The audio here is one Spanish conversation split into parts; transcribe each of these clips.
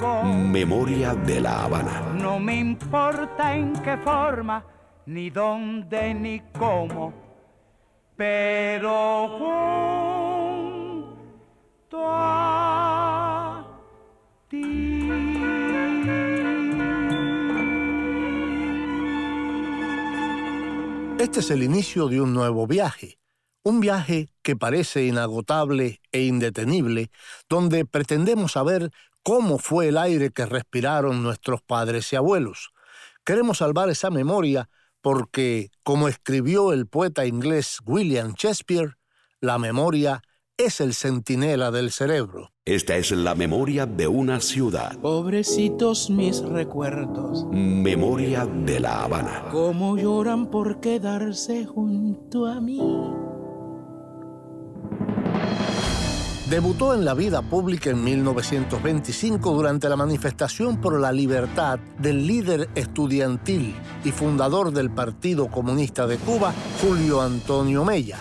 Memoria de la Habana. No me importa en qué forma, ni dónde, ni cómo, pero junto a ti. Este es el inicio de un nuevo viaje, un viaje que parece inagotable e indetenible, donde pretendemos saber cómo fue el aire que respiraron nuestros padres y abuelos. Queremos salvar esa memoria porque, como escribió el poeta inglés William Shakespeare, la memoria es el centinela del cerebro. Esta es la memoria de una ciudad. Pobrecitos mis recuerdos, Memoria de la Habana. cómo lloran por quedarse junto a mí. Debutó en la vida pública en 1925 durante la manifestación por la libertad del líder estudiantil y fundador del Partido Comunista de Cuba, Julio Antonio Mella.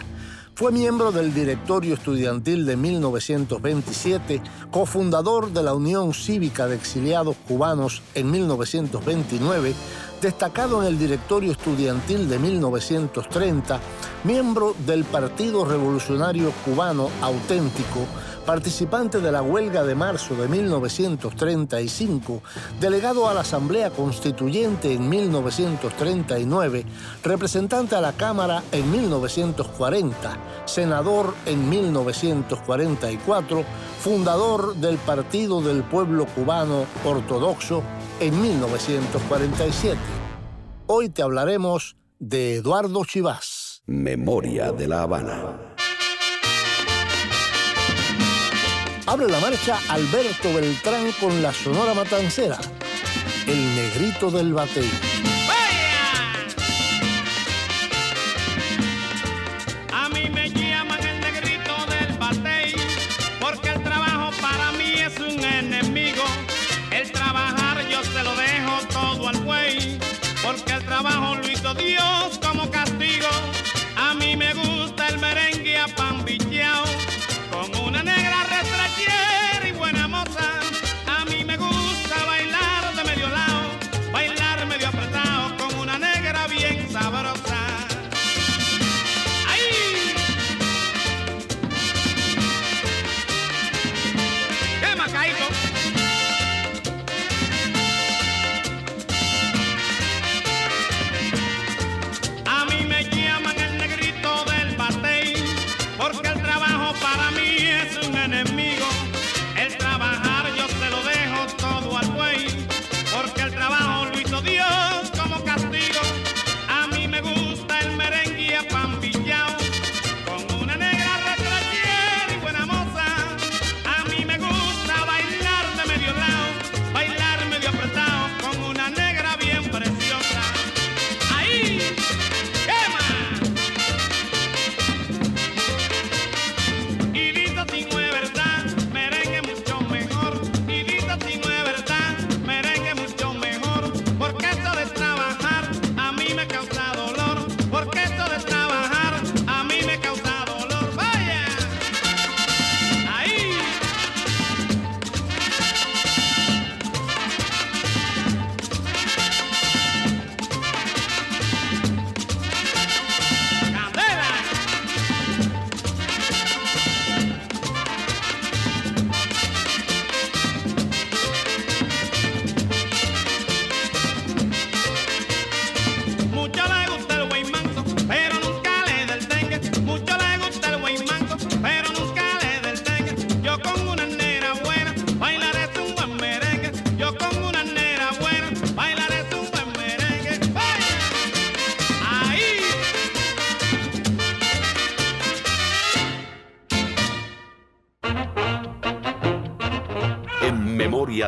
Fue miembro del directorio estudiantil de 1927, cofundador de la Unión Cívica de Exiliados Cubanos en 1929, destacado en el directorio estudiantil de 1930, miembro del Partido Revolucionario Cubano Auténtico, participante de la huelga de marzo de 1935, delegado a la Asamblea Constituyente en 1939, representante a la Cámara en 1940, senador en 1944, fundador del Partido del Pueblo Cubano Ortodoxo en 1947. Hoy te hablaremos de Eduardo Chivás. Memoria de la Habana. Abre la marcha Alberto Beltrán con la Sonora Matancera, el negrito del batey.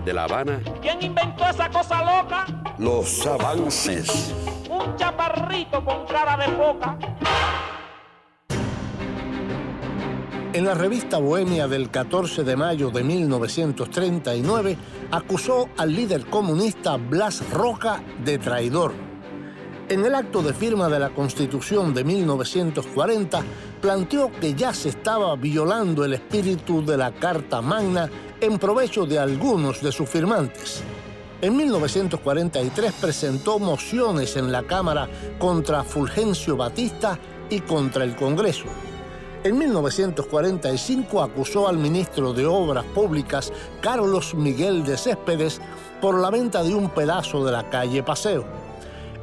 De la Habana. ¿Quién ¿Quién inventó esa cosa loca? Los avances. Un chaparrito con cara de foca. En la revista Bohemia del 14 de mayo de 1939 acusó al líder comunista Blas Roca de traidor. En el acto de firma de la Constitución de 1940 planteó que ya se estaba violando el espíritu de la Carta Magna en provecho de algunos de sus firmantes. En 1943 presentó mociones en la Cámara contra Fulgencio Batista y contra el Congreso. En 1945 acusó al ministro de Obras Públicas, Carlos Miguel de Céspedes, por la venta de un pedazo de la calle Paseo.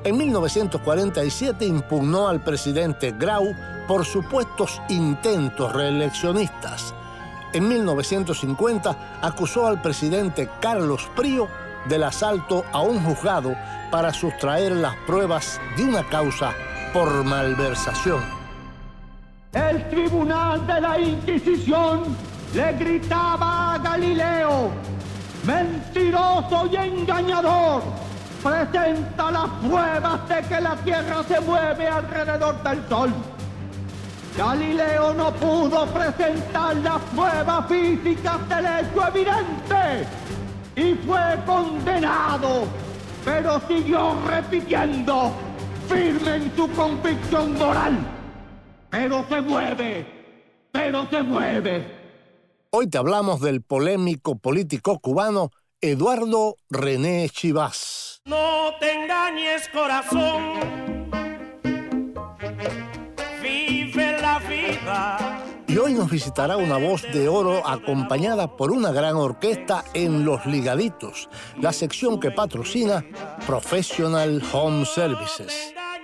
En 1947 impugnó al presidente Grau por supuestos intentos reeleccionistas. En 1950 acusó al presidente Carlos Prío del asalto a un juzgado para sustraer las pruebas de una causa por malversación. El tribunal de la Inquisición le gritaba a Galileo, mentiroso y engañador, presenta las pruebas de que la Tierra se mueve alrededor del Sol. Galileo no pudo presentar las pruebas físicas del hecho evidente y fue condenado, pero siguió repitiendo, firme en su convicción moral pero se mueve, pero se mueve. Hoy te hablamos del polémico político cubano Eduardo René Chivas. No te engañes, corazón. Y hoy nos visitará una voz de oro acompañada por una gran orquesta en Los Ligaditos, la sección que patrocina Professional Home Services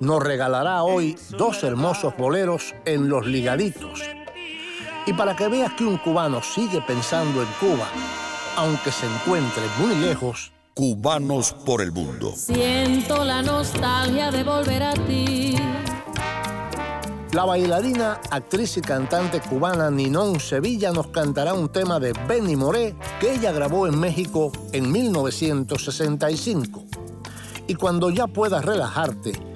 nos regalará hoy dos hermosos boleros en Los Ligaditos y para que veas que un cubano sigue pensando en Cuba, aunque se encuentre muy lejos, Cubanos por el mundo. Siento la nostalgia de volver a ti. La bailarina, actriz y cantante cubana Ninón Sevilla nos cantará un tema de Benny Moré que ella grabó en México en 1965. Y cuando ya puedas relajarte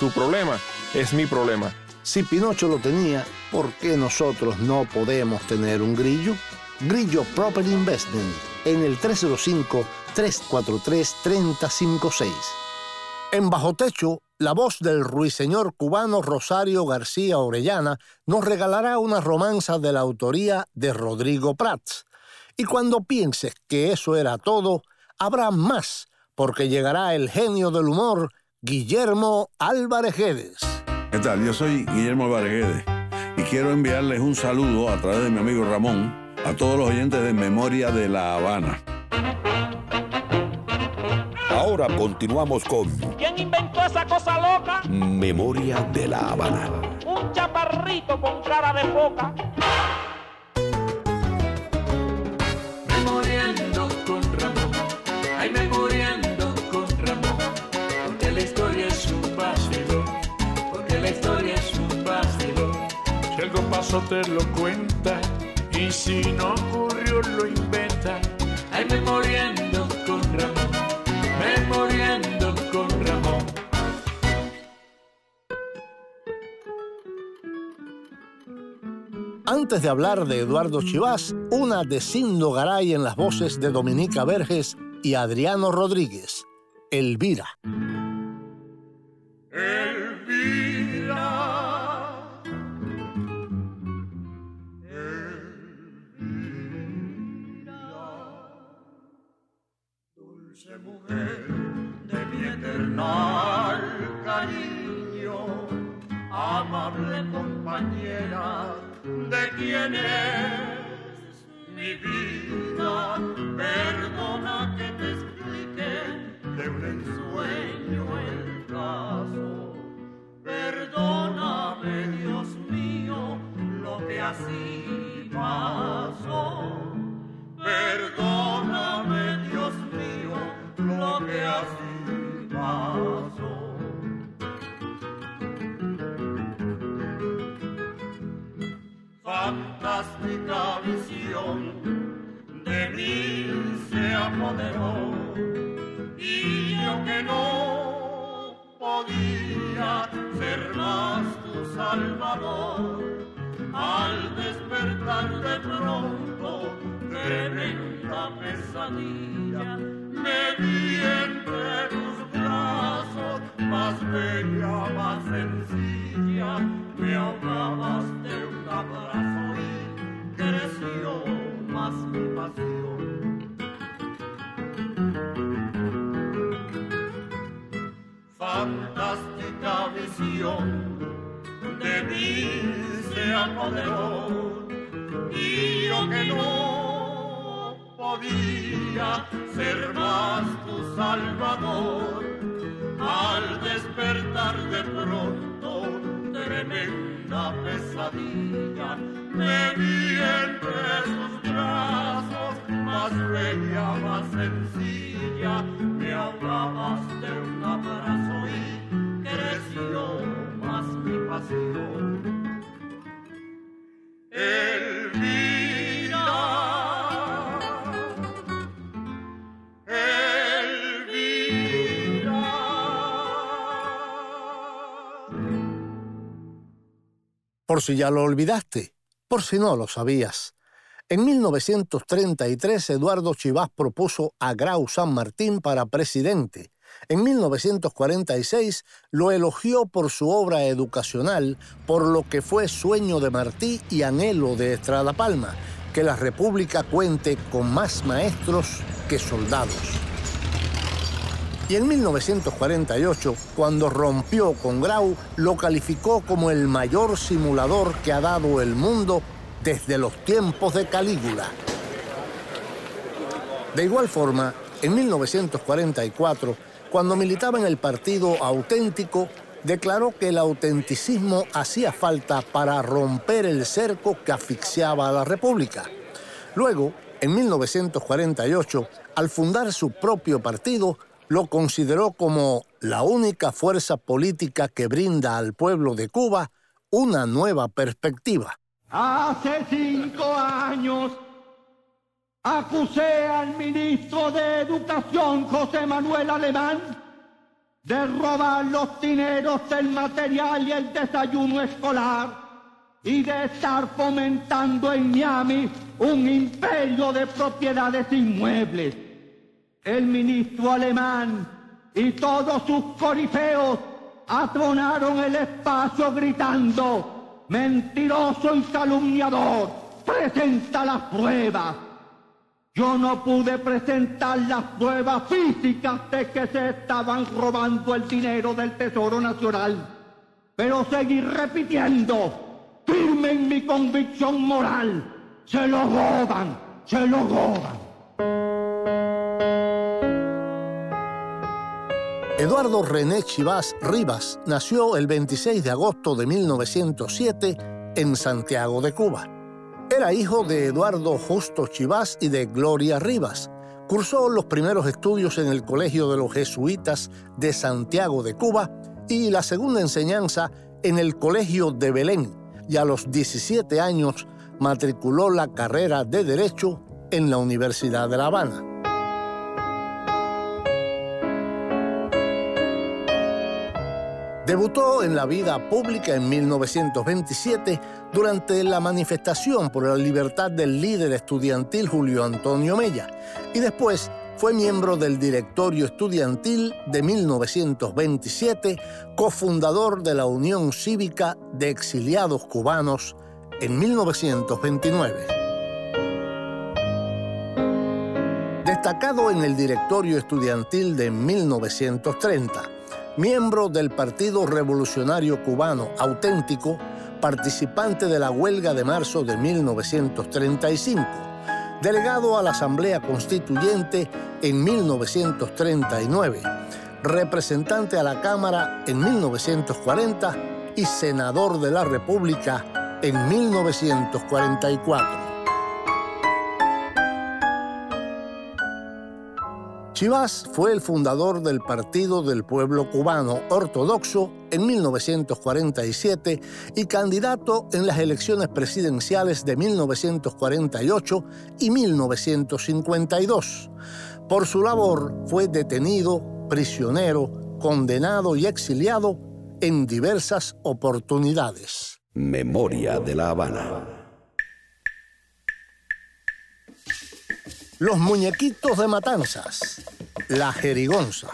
Tu problema es mi problema. Si Pinocho lo tenía, ¿por qué nosotros no podemos tener un grillo? Grillo Property Investment en el 305-343-3056. En Bajo Techo, la voz del ruiseñor cubano Rosario García Orellana nos regalará una romanza de la autoría de Rodrigo Prats. Y cuando pienses que eso era todo, habrá más, porque llegará el genio del humor, Guillermo Álvarez. ¿Qué tal? Yo soy Guillermo Álvarez y quiero enviarles un saludo a través de mi amigo Ramón a todos los oyentes de Memoria de La Habana. Ahora continuamos con ¿Quién inventó esa cosa loca? Memoria de La Habana. Un chaparrito con cara de foca. Memoriando con Ramón, ay memoriando Pasó te lo cuenta, y si no ocurrió lo inventa. Ay memoriando con Ramón, memoriando con Ramón. Antes de hablar de Eduardo Chivás, una de Cindo Garay en las voces de Dominica Verges y Adriano Rodríguez. Elvira. Eternal cariño, amable compañera de quien es mi vida. Perdona que te explique de un ensueño Por si ya lo olvidaste, por si no lo sabías. En 1933 Eduardo Chivás propuso a Grau San Martín para presidente. En 1946 lo elogió por su obra educacional, por lo que fue sueño de Martí y anhelo de Estrada Palma, que la República cuente con más maestros que soldados. Y en 1948, cuando rompió con Grau, lo calificó como el mayor simulador que ha dado el mundo desde los tiempos de Calígula. De igual forma, en 1944, cuando militaba en el Partido Auténtico, declaró que el autenticismo hacía falta para romper el cerco que asfixiaba a la República. Luego, en 1948, al fundar su propio partido, lo consideró como la única fuerza política que brinda al pueblo de Cuba una nueva perspectiva. Hace cinco años acusé al ministro de Educación, José Manuel Alemán, de robar los dineros del material y el desayuno escolar y de estar fomentando en Miami un imperio de propiedades inmuebles el ministro alemán y todos sus corifeos atronaron el espacio gritando, mentiroso y calumniador, presenta las pruebas. Yo no pude presentar las pruebas físicas de que se estaban robando el dinero del Tesoro Nacional, pero seguí repitiendo, firme en mi convicción moral, se lo roban, se lo roban. Eduardo René Chivás Rivas nació el 26 de agosto de 1907 en Santiago de Cuba. Era hijo de Eduardo Justo Chivás y de Gloria Rivas. Cursó los primeros estudios en el Colegio de los Jesuitas de Santiago de Cuba y la segunda enseñanza en el Colegio de Belén y a los 17 años matriculó la carrera de Derecho en la Universidad de La Habana. Debutó en la vida pública en 1927 durante la manifestación por la libertad del líder estudiantil Julio Antonio Mella y después fue miembro del directorio estudiantil de 1927, cofundador de la Unión Cívica de Exiliados Cubanos en 1929. Destacado en el directorio estudiantil de 1930, miembro del Partido Revolucionario Cubano auténtico, participante de la huelga de marzo de 1935, delegado a la Asamblea Constituyente en 1939, representante a la Cámara en 1940 y senador de la República en 1944. Chivas fue el fundador del Partido del Pueblo Cubano Ortodoxo en 1947 y candidato en las elecciones presidenciales de 1948 y 1952. Por su labor fue detenido, prisionero, condenado y exiliado en diversas oportunidades. Memoria de la Habana. Los muñequitos de matanzas. La jerigonza.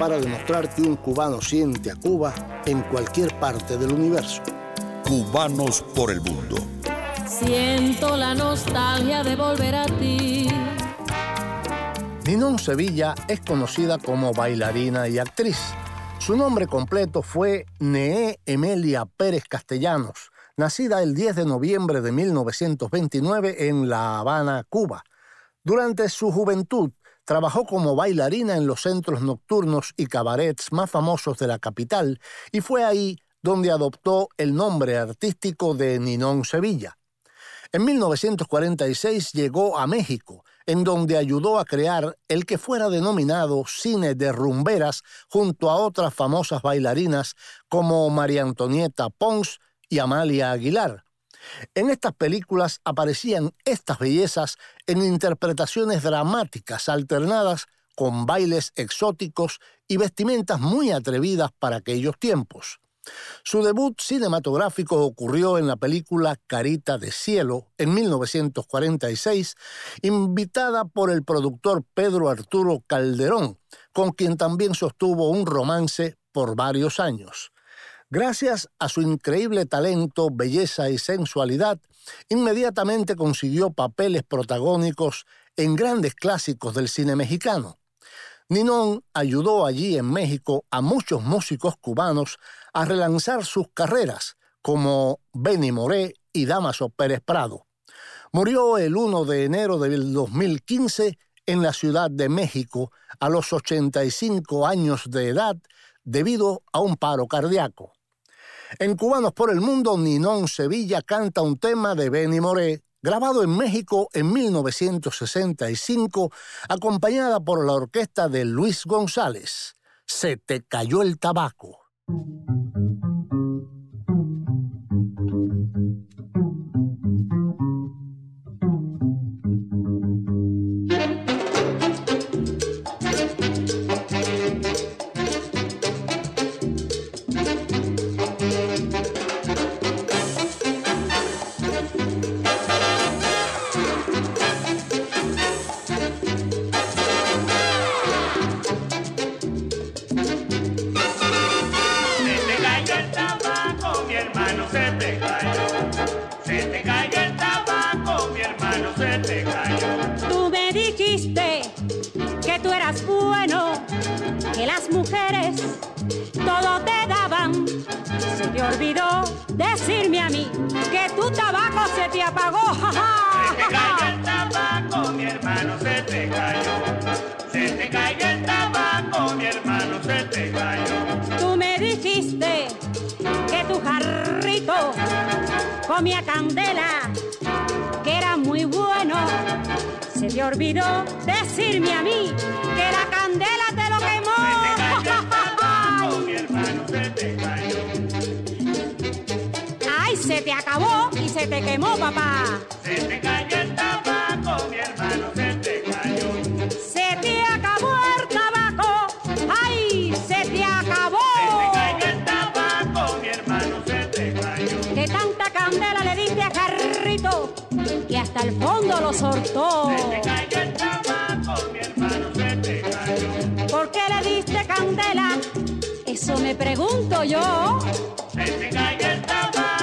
Para demostrar que un cubano siente a Cuba en cualquier parte del universo. Cubanos por el mundo. Siento la nostalgia de volver a ti. Ninón Sevilla es conocida como bailarina y actriz. Su nombre completo fue Neé Emelia Pérez Castellanos, nacida el 10 de noviembre de 1929 en La Habana, Cuba. Durante su juventud Trabajó como bailarina en los centros nocturnos y cabarets más famosos de la capital y fue ahí donde adoptó el nombre artístico de Ninón Sevilla. En 1946 llegó a México, en donde ayudó a crear el que fuera denominado cine de rumberas junto a otras famosas bailarinas como María Antonieta Pons y Amalia Aguilar. En estas películas aparecían estas bellezas en interpretaciones dramáticas alternadas con bailes exóticos y vestimentas muy atrevidas para aquellos tiempos. Su debut cinematográfico ocurrió en la película Carita de Cielo en 1946, invitada por el productor Pedro Arturo Calderón, con quien también sostuvo un romance por varios años. Gracias a su increíble talento, belleza y sensualidad, inmediatamente consiguió papeles protagónicos en grandes clásicos del cine mexicano. Ninón ayudó allí en México a muchos músicos cubanos a relanzar sus carreras, como Benny Moré y Damaso Pérez Prado. Murió el 1 de enero del 2015 en la Ciudad de México a los 85 años de edad debido a un paro cardíaco. En Cubanos por el Mundo, Ninón Sevilla canta un tema de Benny Moré, grabado en México en 1965, acompañada por la orquesta de Luis González. Se te cayó el tabaco. Olvidó decirme a mí que tu tabaco se te apagó. se te cayó el tabaco, mi hermano, se te cayó. Se te cayó el tabaco, mi hermano, se te cayó. Tú me dijiste que tu jarrito comía candela, que era muy bueno. Se te olvidó decirme a mí que la candela te se te acabó y se te quemó, papá. Se te cayó el tabaco, mi hermano, se te cayó. Se te acabó el tabaco, ay, se te acabó. Se te cayó el tabaco, mi hermano, se te cayó. Que tanta candela le diste a Carrito, que hasta el fondo lo soltó. Se te cayó el tabaco, mi hermano, se te cayó. ¿Por qué le diste candela? Eso me pregunto yo. Se te cayó el tabaco,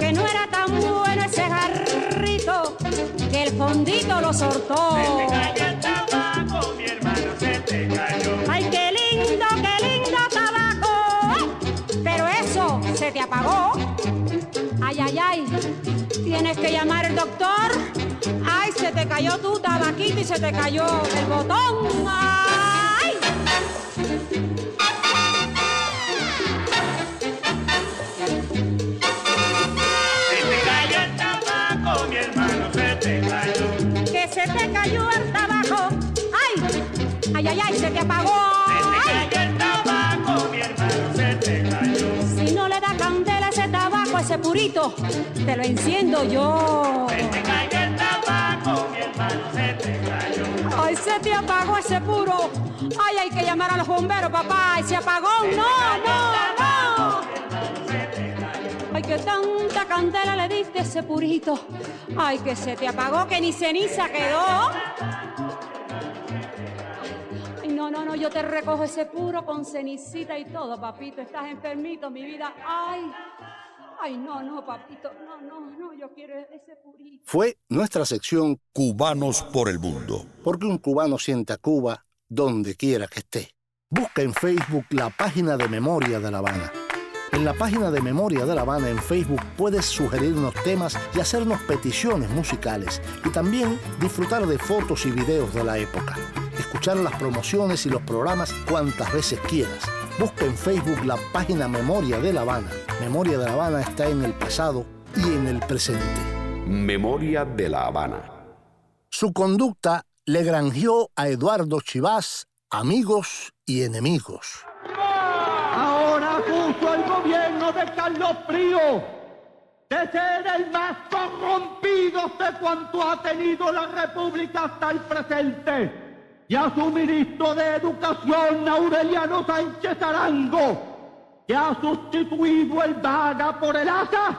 Que no era tan bueno ese jarrito, que el fondito lo cayó. Ay, qué lindo, qué lindo tabaco. Pero eso se te apagó. Ay, ay, ay. Tienes que llamar al doctor. Ay, se te cayó tu tabaquito y se te cayó el botón. Ese te lo enciendo yo. Se te cayó el tabaco, mi hermano, se te cayó. ¡Ay, se te apagó ese puro! ¡Ay, hay que llamar a los bomberos, papá! ¡Ay, se apagó! ¡No, no, no! Ay, que tanta candela le diste ese purito. Ay, que se te apagó, que ni ceniza quedó. Ay, no, no, no, yo te recojo ese puro con cenicita y todo, papito. Estás enfermito, mi vida. Ay. Ay, no, no, papito, no, no, no, yo quiero ese purito. Fue nuestra sección Cubanos por el Mundo. Porque un cubano siente a Cuba donde quiera que esté. Busca en Facebook la página de Memoria de La Habana. En la página de Memoria de La Habana en Facebook puedes sugerirnos temas y hacernos peticiones musicales y también disfrutar de fotos y videos de la época. Escuchar las promociones y los programas cuantas veces quieras. Busca en Facebook la página Memoria de La Habana. Memoria de La Habana está en el pasado y en el presente. Memoria de La Habana. Su conducta le granjeó a Eduardo Chivás amigos y enemigos acuso el gobierno de Carlos Frío de ser el más corrompido de cuanto ha tenido la República hasta el presente, y a su ministro de Educación, Aureliano Sánchez Arango, que ha sustituido el vaga por el asa,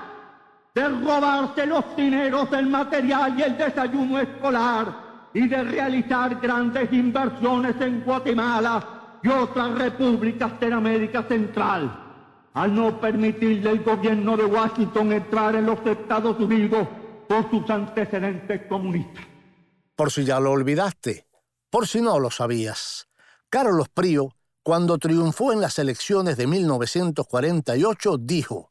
de robarse los dineros del material y el desayuno escolar, y de realizar grandes inversiones en Guatemala y otras repúblicas de América Central al no permitirle al gobierno de Washington entrar en los Estados Unidos por sus antecedentes comunistas. Por si ya lo olvidaste, por si no lo sabías, Carlos Prío, cuando triunfó en las elecciones de 1948, dijo,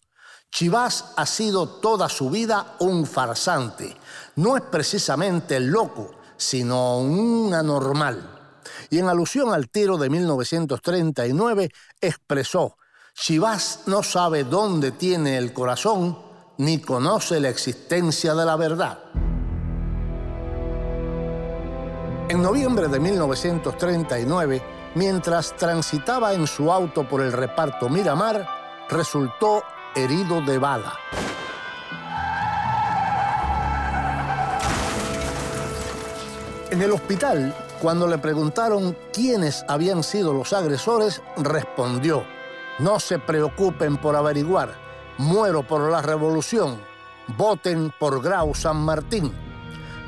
Chivás ha sido toda su vida un farsante. No es precisamente loco, sino un anormal. Y en alusión al tiro de 1939 expresó, Chivas no sabe dónde tiene el corazón ni conoce la existencia de la verdad. En noviembre de 1939, mientras transitaba en su auto por el reparto Miramar, resultó herido de bala. En el hospital, cuando le preguntaron quiénes habían sido los agresores, respondió, no se preocupen por averiguar, muero por la revolución, voten por Grau San Martín.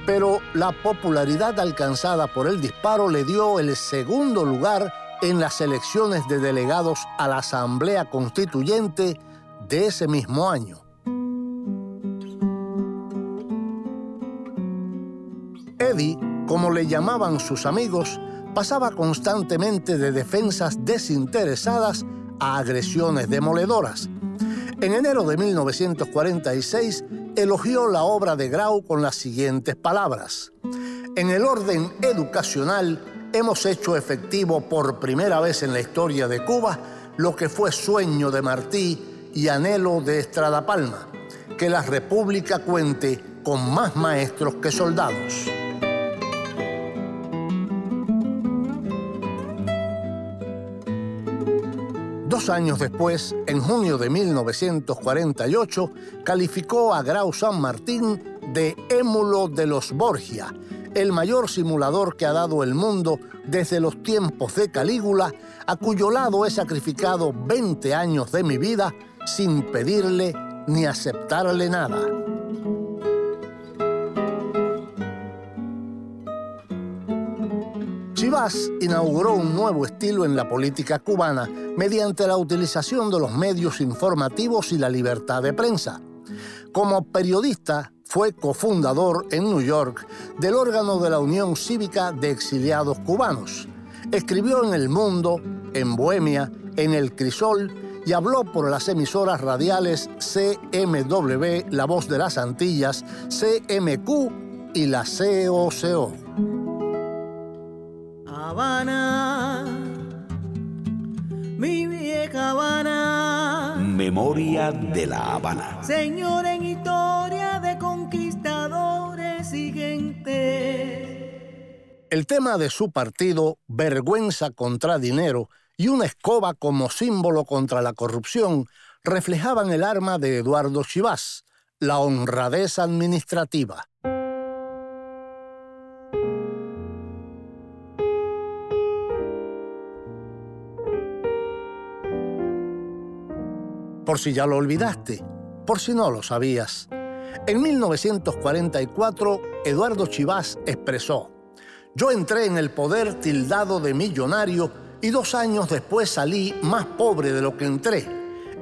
Pero la popularidad alcanzada por el disparo le dio el segundo lugar en las elecciones de delegados a la Asamblea Constituyente de ese mismo año. Eddie como le llamaban sus amigos, pasaba constantemente de defensas desinteresadas a agresiones demoledoras. En enero de 1946 elogió la obra de Grau con las siguientes palabras. En el orden educacional hemos hecho efectivo por primera vez en la historia de Cuba lo que fue sueño de Martí y anhelo de Estrada Palma, que la República cuente con más maestros que soldados. Dos años después, en junio de 1948, calificó a Grau San Martín de émulo de los Borgia, el mayor simulador que ha dado el mundo desde los tiempos de Calígula, a cuyo lado he sacrificado 20 años de mi vida sin pedirle ni aceptarle nada. Chivas inauguró un nuevo estilo en la política cubana mediante la utilización de los medios informativos y la libertad de prensa. Como periodista, fue cofundador en New York del órgano de la Unión Cívica de Exiliados Cubanos. Escribió en El Mundo, en Bohemia, en El Crisol y habló por las emisoras radiales CMW, La Voz de las Antillas, CMQ y la COCO. Habana, mi vieja Habana. Memoria de la Habana. Señor en historia de conquistadores y gente. El tema de su partido, Vergüenza contra Dinero, y una escoba como símbolo contra la corrupción, reflejaban el arma de Eduardo Chivás, la honradez administrativa. Por si ya lo olvidaste, por si no lo sabías. En 1944, Eduardo Chivás expresó, yo entré en el poder tildado de millonario y dos años después salí más pobre de lo que entré.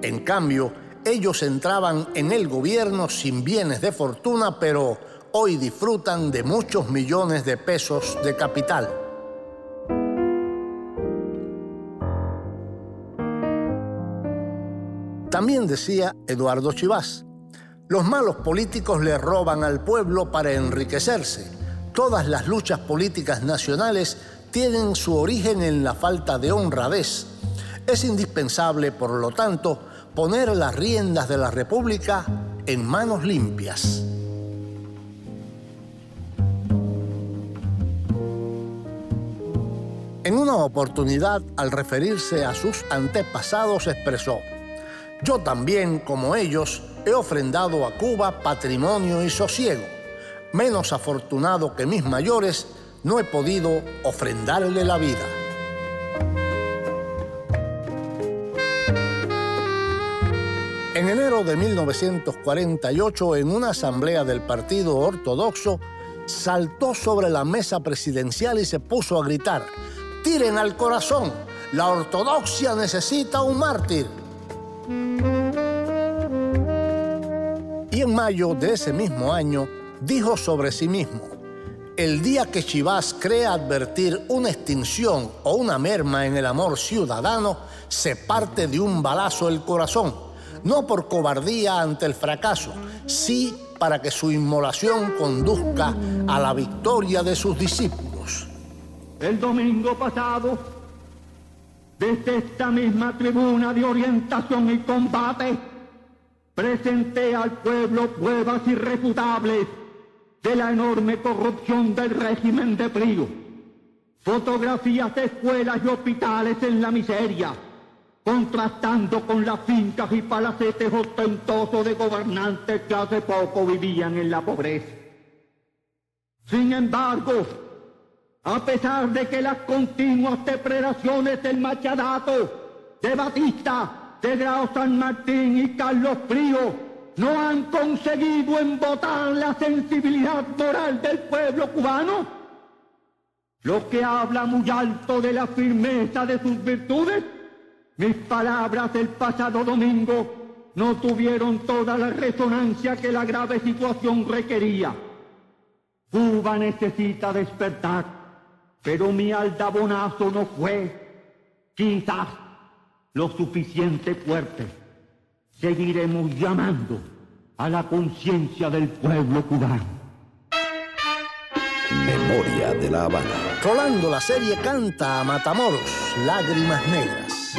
En cambio, ellos entraban en el gobierno sin bienes de fortuna, pero hoy disfrutan de muchos millones de pesos de capital. También decía Eduardo Chivás, los malos políticos le roban al pueblo para enriquecerse. Todas las luchas políticas nacionales tienen su origen en la falta de honradez. Es indispensable, por lo tanto, poner las riendas de la República en manos limpias. En una oportunidad, al referirse a sus antepasados, expresó, yo también, como ellos, he ofrendado a Cuba patrimonio y sosiego. Menos afortunado que mis mayores, no he podido ofrendarle la vida. En enero de 1948, en una asamblea del Partido Ortodoxo, saltó sobre la mesa presidencial y se puso a gritar, tiren al corazón, la ortodoxia necesita un mártir. Y en mayo de ese mismo año dijo sobre sí mismo, el día que Chivas crea advertir una extinción o una merma en el amor ciudadano, se parte de un balazo el corazón, no por cobardía ante el fracaso, sí para que su inmolación conduzca a la victoria de sus discípulos. El domingo pasado, desde esta misma tribuna de orientación y combate, presenté al pueblo pruebas irrefutables de la enorme corrupción del régimen de Prío. Fotografías de escuelas y hospitales en la miseria, contrastando con las fincas y palacetes ostentosos de gobernantes que hace poco vivían en la pobreza. Sin embargo, a pesar de que las continuas depredaciones del Machadato, de Batista, de Grau San Martín y Carlos Frío no han conseguido embotar la sensibilidad moral del pueblo cubano? Lo que habla muy alto de la firmeza de sus virtudes, mis palabras del pasado domingo no tuvieron toda la resonancia que la grave situación requería. Cuba necesita despertar, pero mi aldabonazo no fue, quizás, lo suficiente fuerte. Seguiremos llamando a la conciencia del pueblo cubano. Memoria de la Habana. Rolando la serie canta a Matamoros, Lágrimas Negras.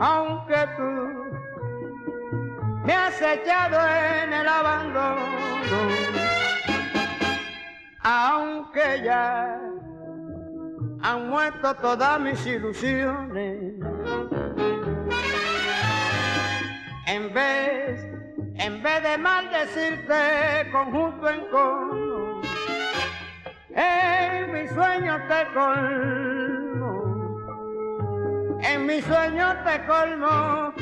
Aunque tú me has echado en el abandono, aunque ya han muerto todas mis ilusiones. En vez, en vez de maldecirte conjunto en cono, en mis sueños te colmo, en mis sueños te colmo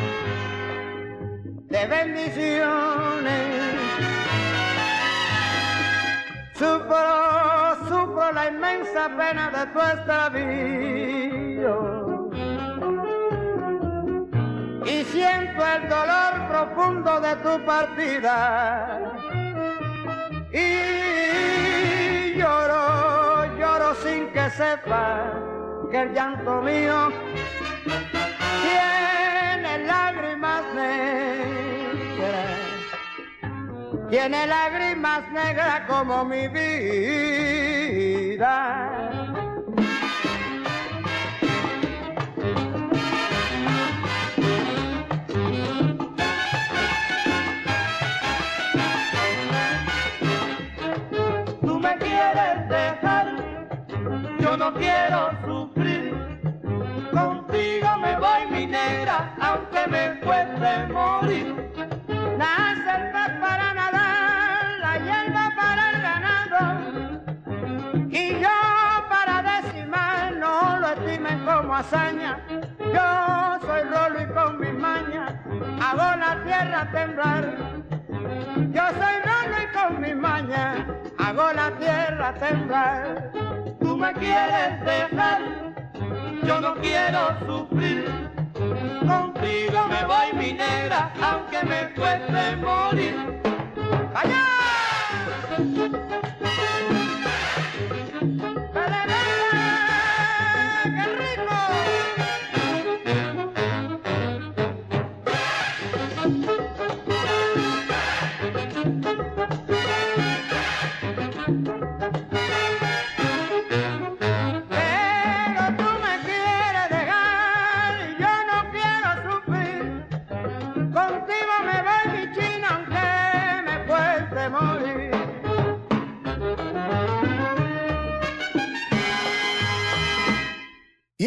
de bendiciones. Sufro, sufro la inmensa pena de tu extravío. Y siento el dolor profundo de tu partida. Y lloro, lloro sin que sepa que el llanto mío tiene lágrimas negras tiene lágrimas negras como mi vida. Tú me quieres dejar, yo no quiero sufrir. Contigo me voy mi negra, aunque me cueste morir. Hazaña. Yo soy rolo y con mis mañas hago la tierra temblar. Yo soy rolo y con mis mañas hago la tierra temblar. Tú me quieres dejar, yo no quiero sufrir. Contigo me voy mi negra, aunque me cueste morir. ¡Allá!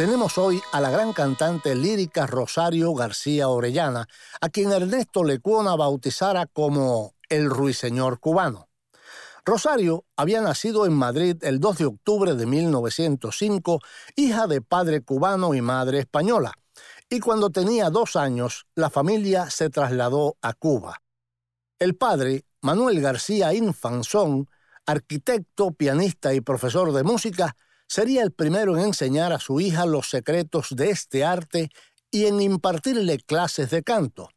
tenemos hoy a la gran cantante lírica Rosario García Orellana, a quien Ernesto Lecuona bautizara como el ruiseñor cubano. Rosario había nacido en Madrid el 2 de octubre de 1905, hija de padre cubano y madre española, y cuando tenía dos años la familia se trasladó a Cuba. El padre, Manuel García Infanzón, arquitecto, pianista y profesor de música, sería el primero en enseñar a su hija los secretos de este arte y en impartirle clases de canto.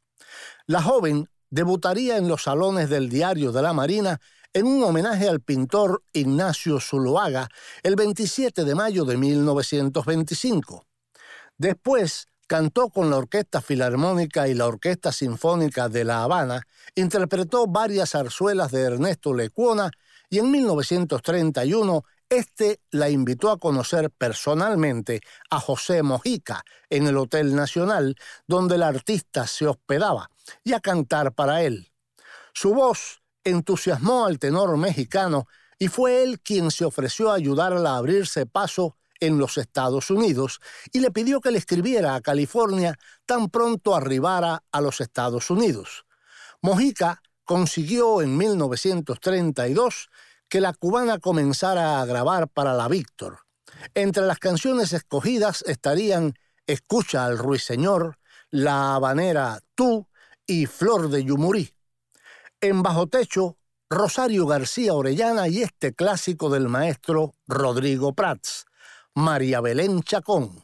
La joven debutaría en los salones del Diario de la Marina en un homenaje al pintor Ignacio Zuloaga el 27 de mayo de 1925. Después cantó con la Orquesta Filarmónica y la Orquesta Sinfónica de La Habana, interpretó varias zarzuelas de Ernesto Lecuona y en 1931 este la invitó a conocer personalmente a José Mojica en el Hotel Nacional, donde el artista se hospedaba, y a cantar para él. Su voz entusiasmó al tenor mexicano y fue él quien se ofreció a ayudarla a abrirse paso en los Estados Unidos y le pidió que le escribiera a California tan pronto arribara a los Estados Unidos. Mojica consiguió en 1932 que la cubana comenzara a grabar para la Víctor. Entre las canciones escogidas estarían Escucha al ruiseñor, La habanera Tú y Flor de Yumurí. En Bajo Techo, Rosario García Orellana y este clásico del maestro Rodrigo Prats, María Belén Chacón.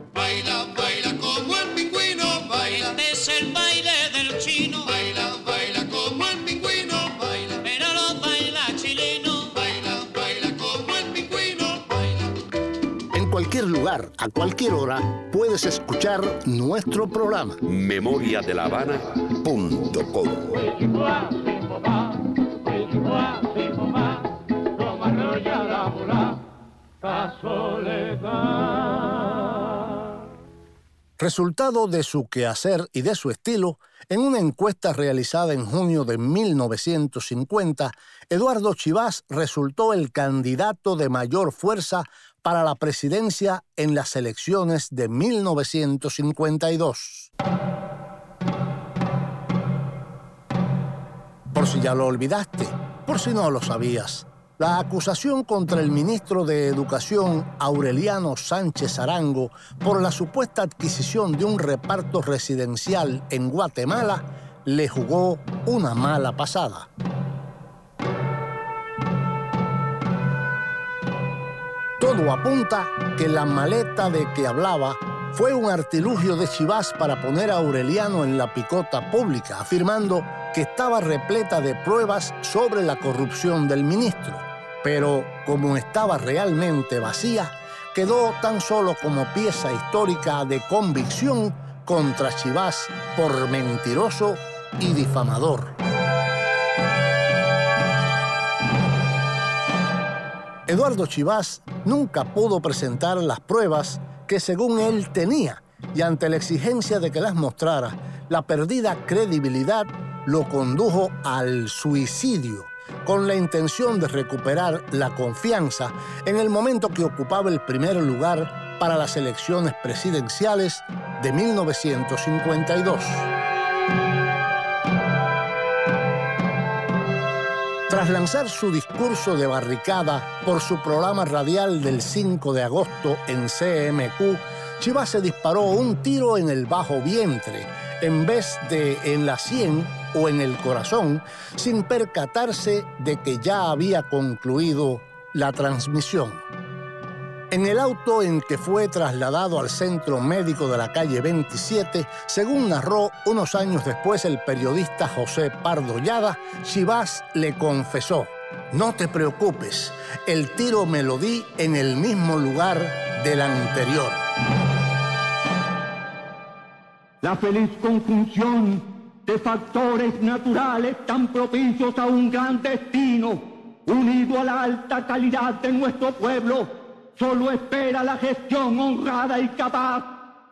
lugar, a cualquier hora, puedes escuchar nuestro programa. Memoria de la Habana.com. Resultado de su quehacer y de su estilo, en una encuesta realizada en junio de 1950, Eduardo Chivás resultó el candidato de mayor fuerza para la presidencia en las elecciones de 1952. Por si ya lo olvidaste, por si no lo sabías, la acusación contra el ministro de Educación, Aureliano Sánchez Arango, por la supuesta adquisición de un reparto residencial en Guatemala, le jugó una mala pasada. Apunta que la maleta de que hablaba fue un artilugio de Chivás para poner a Aureliano en la picota pública, afirmando que estaba repleta de pruebas sobre la corrupción del ministro pero como estaba realmente vacía, quedó tan solo como pieza histórica de convicción contra Chivás por mentiroso y difamador. Eduardo Chivás nunca pudo presentar las pruebas que según él tenía y ante la exigencia de que las mostrara, la perdida credibilidad lo condujo al suicidio con la intención de recuperar la confianza en el momento que ocupaba el primer lugar para las elecciones presidenciales de 1952. Lanzar su discurso de barricada por su programa radial del 5 de agosto en CMQ, Chivas se disparó un tiro en el bajo vientre en vez de en la sien o en el corazón sin percatarse de que ya había concluido la transmisión. En el auto en que fue trasladado al centro médico de la calle 27, según narró unos años después el periodista José Pardo Llada, Chivás le confesó, no te preocupes, el tiro me lo di en el mismo lugar del anterior. La feliz conjunción de factores naturales tan propicios a un gran destino, unido a la alta calidad de nuestro pueblo, solo espera la gestión honrada y capaz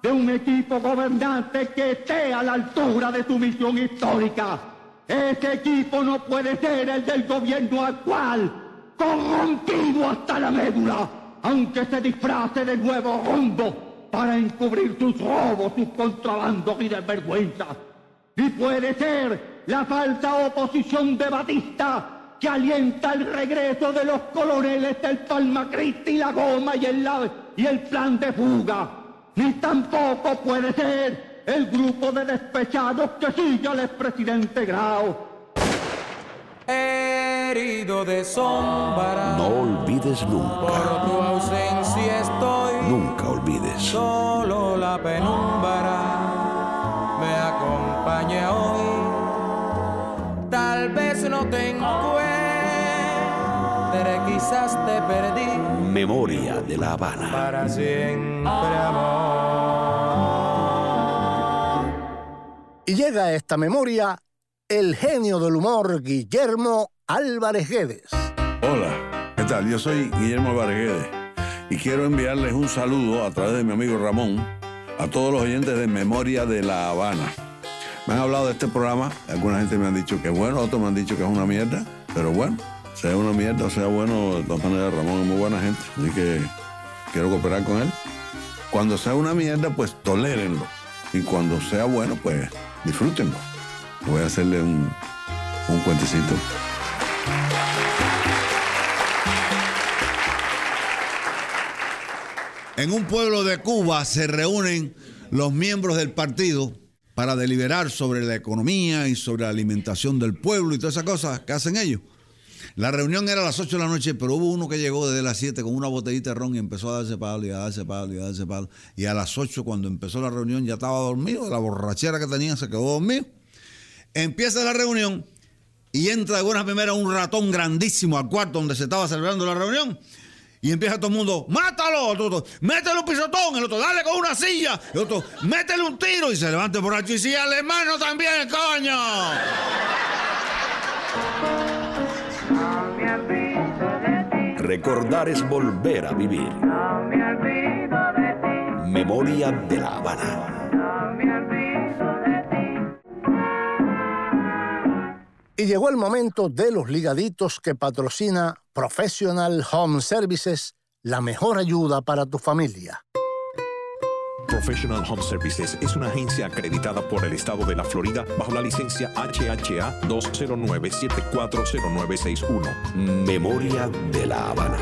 de un equipo gobernante que esté a la altura de su misión histórica. Ese equipo no puede ser el del gobierno actual, corrompido hasta la médula, aunque se disfrace de nuevo rumbo para encubrir sus robos, sus contrabandos y desvergüenzas. Y puede ser la falsa oposición de Batista que alienta el regreso de los coloneles del Palma Cristi, la goma y el, y el plan de fuga. Ni tampoco puede ser el grupo de despechados que sigue al expresidente Grau. Herido de sombra. No olvides nunca. Por tu ausencia estoy. Nunca olvides. Solo la penumbra me acompaña hoy. Tal vez no te encuentre, quizás te perdí. Memoria de la Habana. Para siempre, amor. Y llega a esta memoria el genio del humor Guillermo Álvarez Guedes. Hola, ¿qué tal? Yo soy Guillermo Álvarez Guedes y quiero enviarles un saludo a través de mi amigo Ramón a todos los oyentes de Memoria de La Habana. Me han hablado de este programa, alguna gente me han dicho que es bueno, otros me han dicho que es una mierda, pero bueno, sea una mierda o sea bueno, de todas maneras Ramón es muy buena gente, así que quiero cooperar con él. Cuando sea una mierda, pues tolérenlo. Y cuando sea bueno, pues disfrútenlo. Voy a hacerle un, un cuentecito. En un pueblo de Cuba se reúnen los miembros del partido para deliberar sobre la economía y sobre la alimentación del pueblo y todas esas cosas que hacen ellos. La reunión era a las 8 de la noche, pero hubo uno que llegó desde las 7 con una botellita de ron y empezó a darse palo y a darse palo y a darse palo. Y a las 8 cuando empezó la reunión ya estaba dormido, la borrachera que tenía se quedó dormido. Empieza la reunión y entra de buena primera un ratón grandísimo al cuarto donde se estaba celebrando la reunión Y empieza todo el mundo, mátalo, otro, otro, métele un pisotón, el otro, dale con una silla, el otro, métele un tiro y se levanta borracho y dice, al hermano también, coño. Recordar es volver a vivir. Memoria de la Habana. Y llegó el momento de los ligaditos que patrocina Professional Home Services, la mejor ayuda para tu familia. Professional Home Services es una agencia acreditada por el estado de la Florida bajo la licencia HHA 209-740961. Memoria de la Habana.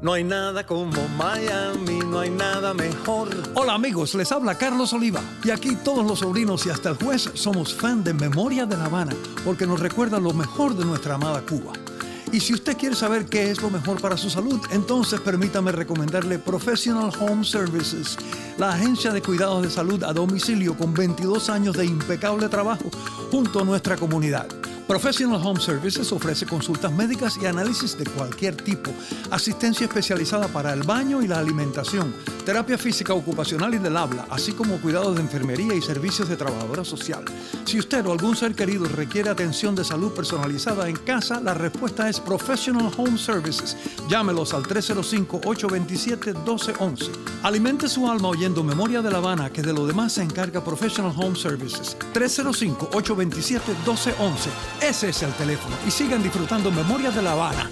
No hay nada como Miami, no hay nada mejor. Hola amigos, les habla Carlos Oliva y aquí todos los sobrinos y hasta el juez somos fan de Memoria de La Habana porque nos recuerda lo mejor de nuestra amada Cuba. Y si usted quiere saber qué es lo mejor para su salud, entonces permítame recomendarle Professional Home Services, la agencia de cuidados de salud a domicilio con 22 años de impecable trabajo junto a nuestra comunidad. Professional Home Services ofrece consultas médicas y análisis de cualquier tipo, asistencia especializada para el baño y la alimentación, terapia física ocupacional y del habla, así como cuidados de enfermería y servicios de trabajadora social. Si usted o algún ser querido requiere atención de salud personalizada en casa, la respuesta es Professional Home Services. Llámelos al 305-827-1211. Alimente su alma oyendo Memoria de La Habana, que de lo demás se encarga Professional Home Services. 305-827-1211. Ese es el teléfono. Y sigan disfrutando Memoria de La Habana.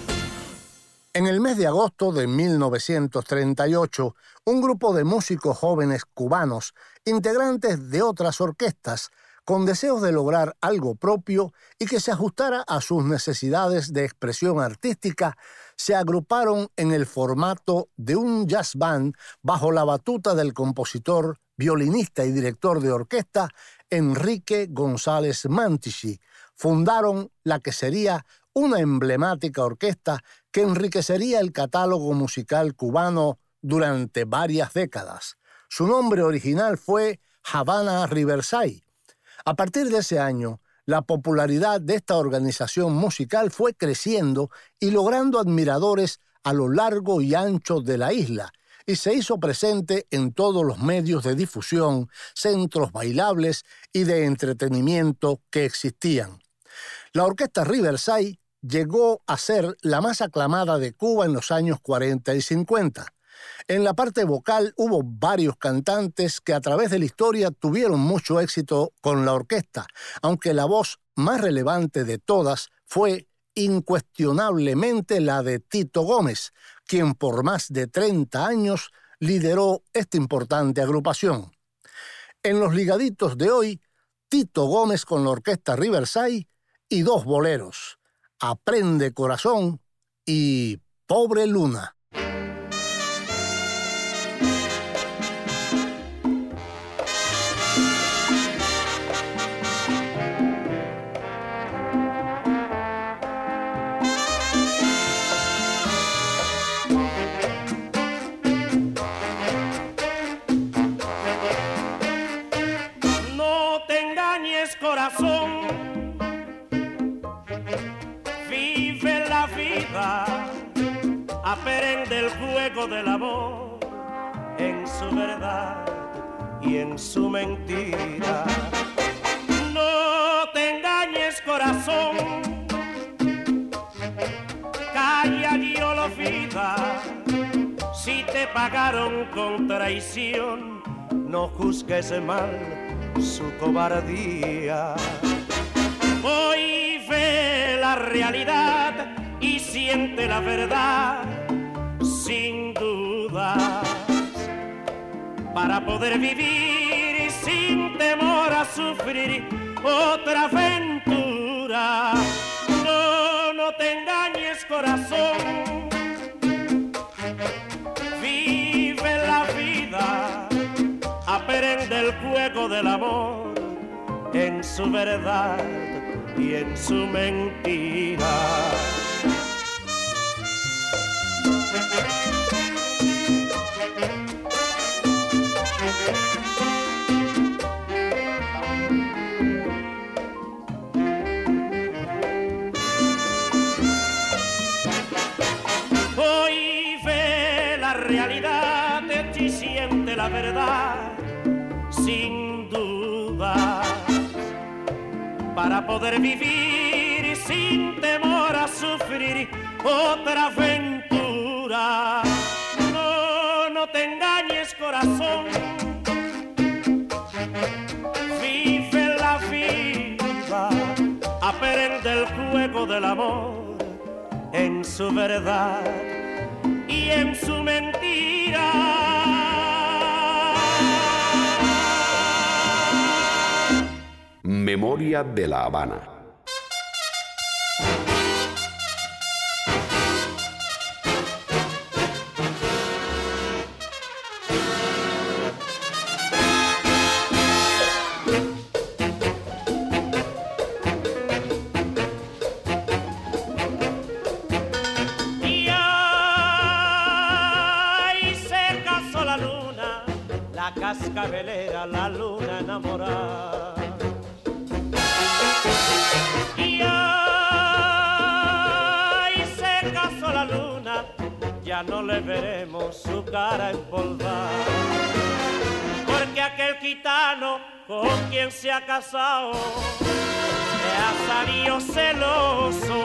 En el mes de agosto de 1938, un grupo de músicos jóvenes cubanos, integrantes de otras orquestas, con deseos de lograr algo propio y que se ajustara a sus necesidades de expresión artística, se agruparon en el formato de un jazz band bajo la batuta del compositor, violinista y director de orquesta Enrique González Mantici. Fundaron la que sería una emblemática orquesta que enriquecería el catálogo musical cubano durante varias décadas. Su nombre original fue Havana Riverside. A partir de ese año, la popularidad de esta organización musical fue creciendo y logrando admiradores a lo largo y ancho de la isla, y se hizo presente en todos los medios de difusión, centros bailables y de entretenimiento que existían. La orquesta Riverside llegó a ser la más aclamada de Cuba en los años 40 y 50. En la parte vocal hubo varios cantantes que a través de la historia tuvieron mucho éxito con la orquesta, aunque la voz más relevante de todas fue incuestionablemente la de Tito Gómez, quien por más de 30 años lideró esta importante agrupación. En los ligaditos de hoy, Tito Gómez con la orquesta Riverside y dos boleros, Aprende Corazón y Pobre Luna. El juego del amor en su verdad y en su mentira. No te engañes corazón, calla y vida, si te pagaron con traición no juzgues mal su cobardía. Hoy ve la realidad y siente la verdad para poder vivir sin temor a sufrir otra aventura. No, no te engañes corazón, vive la vida aprende el juego del amor en su verdad y en su mentira. Verdad, sin duda, para poder vivir sin temor a sufrir otra aventura. No, no te engañes corazón, vive la vida, aprende el juego del amor en su verdad y en su mentira. Memoria de la Habana. Cara empolvada. Porque aquel gitano con quien se ha casado, se ha salido celoso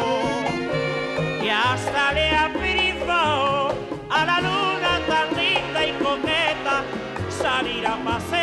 y hasta le ha privado a la luna tan linda y coqueta salir a pasear.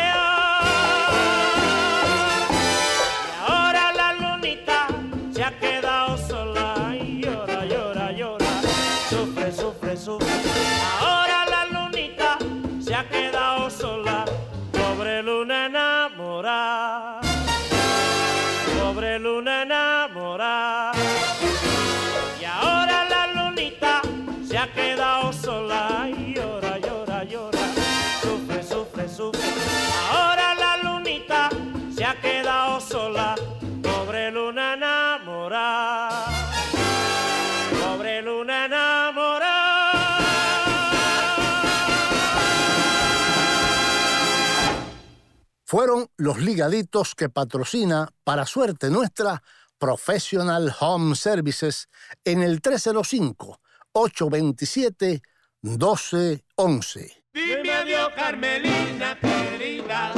Fueron los ligaditos que patrocina, para suerte nuestra, Professional Home Services en el 305-827-1211. Dime adiós, Carmelina querida,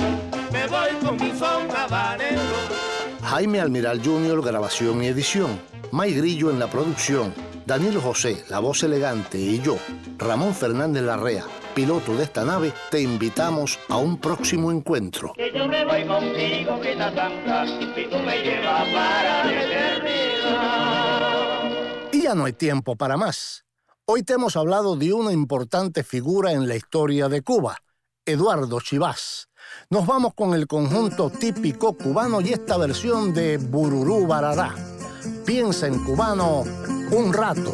me voy con mi son. Jaime Almiral Jr., grabación y edición. May Grillo en la producción. Daniel José, la voz elegante, y yo, Ramón Fernández Larrea, piloto de esta nave, te invitamos a un próximo encuentro. Que yo me voy contigo, Santa, y tú me llevas para la eternidad. Y ya no hay tiempo para más. Hoy te hemos hablado de una importante figura en la historia de Cuba, Eduardo Chivás. Nos vamos con el conjunto típico cubano y esta versión de Bururú Barará. Piensa en cubano un rato.